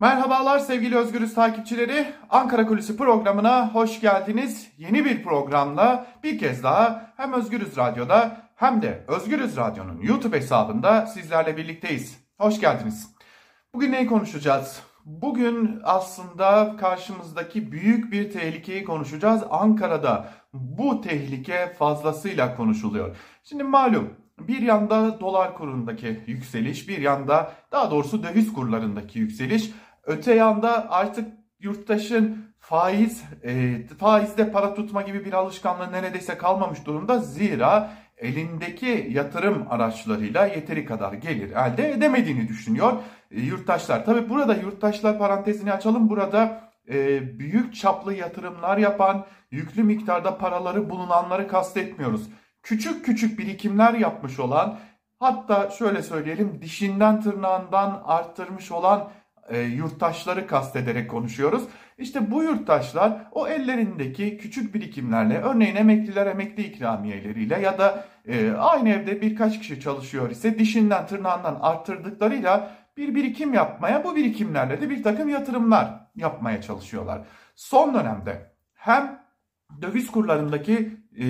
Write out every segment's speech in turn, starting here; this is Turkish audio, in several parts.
Merhabalar sevgili Özgürüz takipçileri. Ankara Kulisi programına hoş geldiniz. Yeni bir programla bir kez daha hem Özgürüz Radyo'da hem de Özgürüz Radyo'nun YouTube hesabında sizlerle birlikteyiz. Hoş geldiniz. Bugün neyi konuşacağız? Bugün aslında karşımızdaki büyük bir tehlikeyi konuşacağız. Ankara'da bu tehlike fazlasıyla konuşuluyor. Şimdi malum bir yanda dolar kurundaki yükseliş, bir yanda daha doğrusu döviz kurlarındaki yükseliş, öte yanda artık yurttaşın faiz, e, faizde para tutma gibi bir alışkanlığı neredeyse kalmamış durumda. Zira elindeki yatırım araçlarıyla yeteri kadar gelir elde edemediğini düşünüyor e, yurttaşlar. Tabi burada yurttaşlar parantezini açalım. Burada e, büyük çaplı yatırımlar yapan, yüklü miktarda paraları bulunanları kastetmiyoruz. Küçük küçük birikimler yapmış olan, hatta şöyle söyleyelim dişinden tırnağından arttırmış olan e, yurttaşları kastederek konuşuyoruz. İşte bu yurttaşlar o ellerindeki küçük birikimlerle örneğin emekliler emekli ikramiyeleriyle ya da e, aynı evde birkaç kişi çalışıyor ise dişinden tırnağından arttırdıklarıyla bir birikim yapmaya bu birikimlerle de bir takım yatırımlar yapmaya çalışıyorlar. Son dönemde hem döviz kurlarındaki e,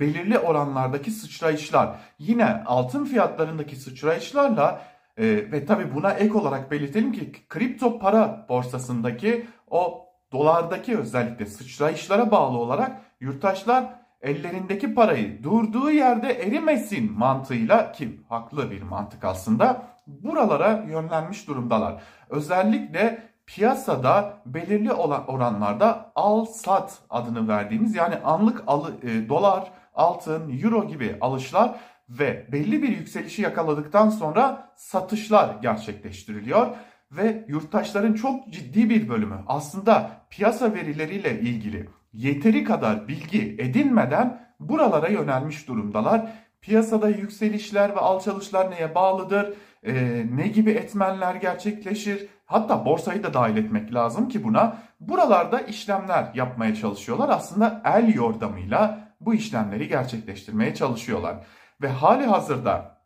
belirli oranlardaki sıçrayışlar yine altın fiyatlarındaki sıçrayışlarla e, ve tabi buna ek olarak belirtelim ki kripto para borsasındaki o dolardaki özellikle sıçrayışlara bağlı olarak yurttaşlar ellerindeki parayı durduğu yerde erimesin mantığıyla ki haklı bir mantık aslında buralara yönlenmiş durumdalar. Özellikle piyasada belirli olan oranlarda al sat adını verdiğimiz yani anlık alı, e, dolar, altın, euro gibi alışlar ve belli bir yükselişi yakaladıktan sonra satışlar gerçekleştiriliyor ve yurttaşların çok ciddi bir bölümü aslında piyasa verileriyle ilgili yeteri kadar bilgi edinmeden buralara yönelmiş durumdalar. Piyasada yükselişler ve alçalışlar neye bağlıdır? Ee, ne gibi etmenler gerçekleşir? Hatta borsayı da dahil etmek lazım ki buna. Buralarda işlemler yapmaya çalışıyorlar. Aslında el yordamıyla bu işlemleri gerçekleştirmeye çalışıyorlar. Ve hali hazırda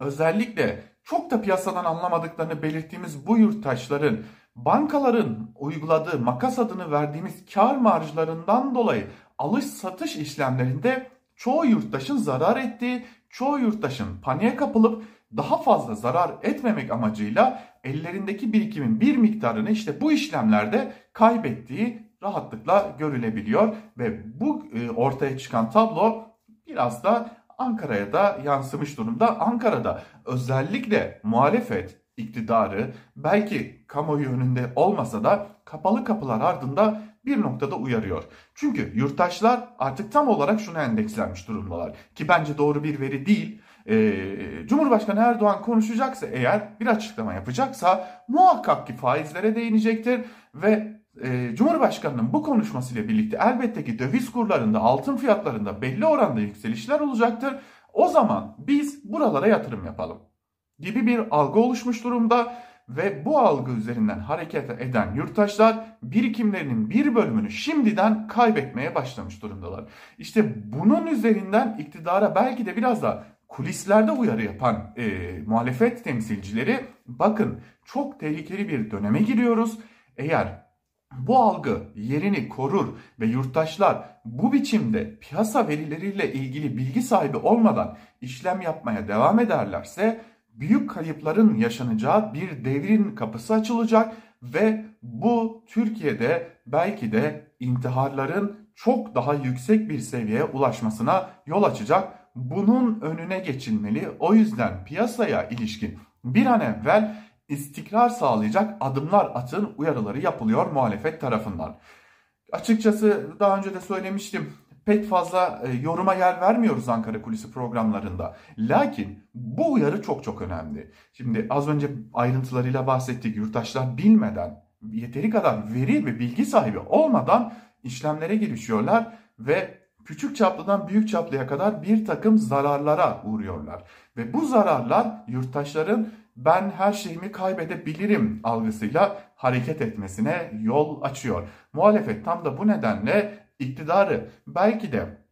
özellikle çok da piyasadan anlamadıklarını belirttiğimiz bu yurttaşların bankaların uyguladığı makas adını verdiğimiz kar marjlarından dolayı alış satış işlemlerinde çoğu yurttaşın zarar ettiği, çoğu yurttaşın paniğe kapılıp daha fazla zarar etmemek amacıyla ellerindeki birikimin bir miktarını işte bu işlemlerde kaybettiği rahatlıkla görülebiliyor. Ve bu e, ortaya çıkan tablo biraz da Ankara'ya da yansımış durumda. Ankara'da özellikle muhalefet iktidarı belki kamuoyu önünde olmasa da kapalı kapılar ardında bir noktada uyarıyor. Çünkü yurttaşlar artık tam olarak şuna endekslenmiş durumdalar. Ki bence doğru bir veri değil. Ee, Cumhurbaşkanı Erdoğan konuşacaksa eğer bir açıklama yapacaksa muhakkak ki faizlere değinecektir ve e, Cumhurbaşkanının bu konuşmasıyla birlikte elbette ki döviz kurlarında, altın fiyatlarında belli oranda yükselişler olacaktır. O zaman biz buralara yatırım yapalım gibi bir algı oluşmuş durumda ve bu algı üzerinden hareket eden yurttaşlar birikimlerinin bir bölümünü şimdiden kaybetmeye başlamış durumdalar. İşte bunun üzerinden iktidara belki de biraz da kulislerde uyarı yapan e, muhalefet temsilcileri bakın çok tehlikeli bir döneme giriyoruz. Eğer bu algı yerini korur ve yurttaşlar bu biçimde piyasa verileriyle ilgili bilgi sahibi olmadan işlem yapmaya devam ederlerse büyük kayıpların yaşanacağı bir devrin kapısı açılacak ve bu Türkiye'de belki de intiharların çok daha yüksek bir seviyeye ulaşmasına yol açacak. Bunun önüne geçilmeli. O yüzden piyasaya ilişkin bir an evvel istikrar sağlayacak adımlar atın uyarıları yapılıyor muhalefet tarafından. Açıkçası daha önce de söylemiştim pek fazla e, yoruma yer vermiyoruz Ankara Kulisi programlarında. Lakin bu uyarı çok çok önemli. Şimdi az önce ayrıntılarıyla bahsettik. Yurttaşlar bilmeden, yeteri kadar veri ve bilgi sahibi olmadan işlemlere girişiyorlar ve küçük çaplıdan büyük çaplıya kadar bir takım zararlara uğruyorlar. Ve bu zararlar yurttaşların ben her şeyimi kaybedebilirim algısıyla hareket etmesine yol açıyor. Muhalefet tam da bu nedenle iktidarı belki de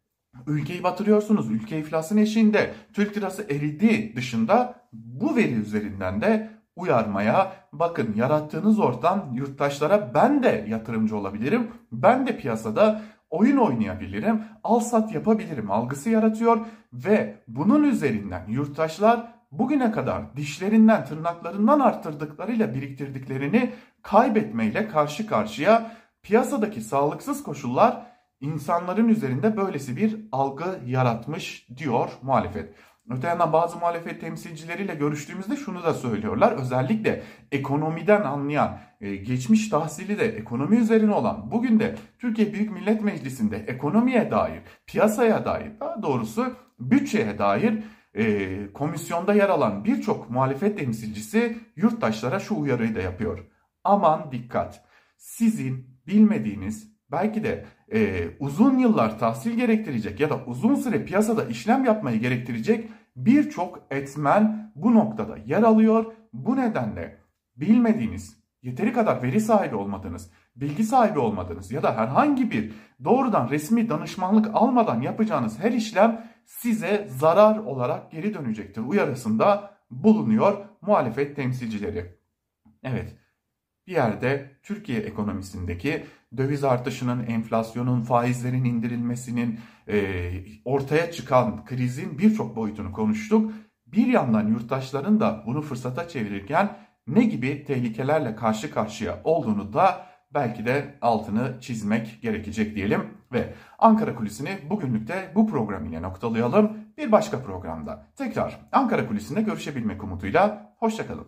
ülkeyi batırıyorsunuz, ülke iflasın eşiğinde, Türk lirası eridi dışında bu veri üzerinden de uyarmaya, bakın yarattığınız ortam yurttaşlara ben de yatırımcı olabilirim, ben de piyasada oyun oynayabilirim, al sat yapabilirim algısı yaratıyor ve bunun üzerinden yurttaşlar bugüne kadar dişlerinden tırnaklarından arttırdıklarıyla biriktirdiklerini kaybetmeyle karşı karşıya piyasadaki sağlıksız koşullar insanların üzerinde böylesi bir algı yaratmış diyor muhalefet. Öte yandan bazı muhalefet temsilcileriyle görüştüğümüzde şunu da söylüyorlar. Özellikle ekonomiden anlayan, e, geçmiş tahsili de ekonomi üzerine olan, bugün de Türkiye Büyük Millet Meclisi'nde ekonomiye dair, piyasaya dair, daha doğrusu bütçeye dair e, komisyonda yer alan birçok muhalefet temsilcisi yurttaşlara şu uyarıyı da yapıyor. Aman dikkat! Sizin bilmediğiniz belki de e, uzun yıllar tahsil gerektirecek ya da uzun süre piyasada işlem yapmayı gerektirecek birçok etmen bu noktada yer alıyor. Bu nedenle bilmediğiniz, yeteri kadar veri sahibi olmadığınız, bilgi sahibi olmadığınız ya da herhangi bir doğrudan resmi danışmanlık almadan yapacağınız her işlem size zarar olarak geri dönecektir uyarısında bulunuyor muhalefet temsilcileri. Evet, bir yerde Türkiye ekonomisindeki döviz artışının, enflasyonun, faizlerin indirilmesinin, e, ortaya çıkan krizin birçok boyutunu konuştuk. Bir yandan yurttaşların da bunu fırsata çevirirken ne gibi tehlikelerle karşı karşıya olduğunu da belki de altını çizmek gerekecek diyelim. Ve Ankara Kulisi'ni bugünlük de bu program ile noktalayalım. Bir başka programda tekrar Ankara Kulisi'nde görüşebilmek umuduyla. Hoşçakalın.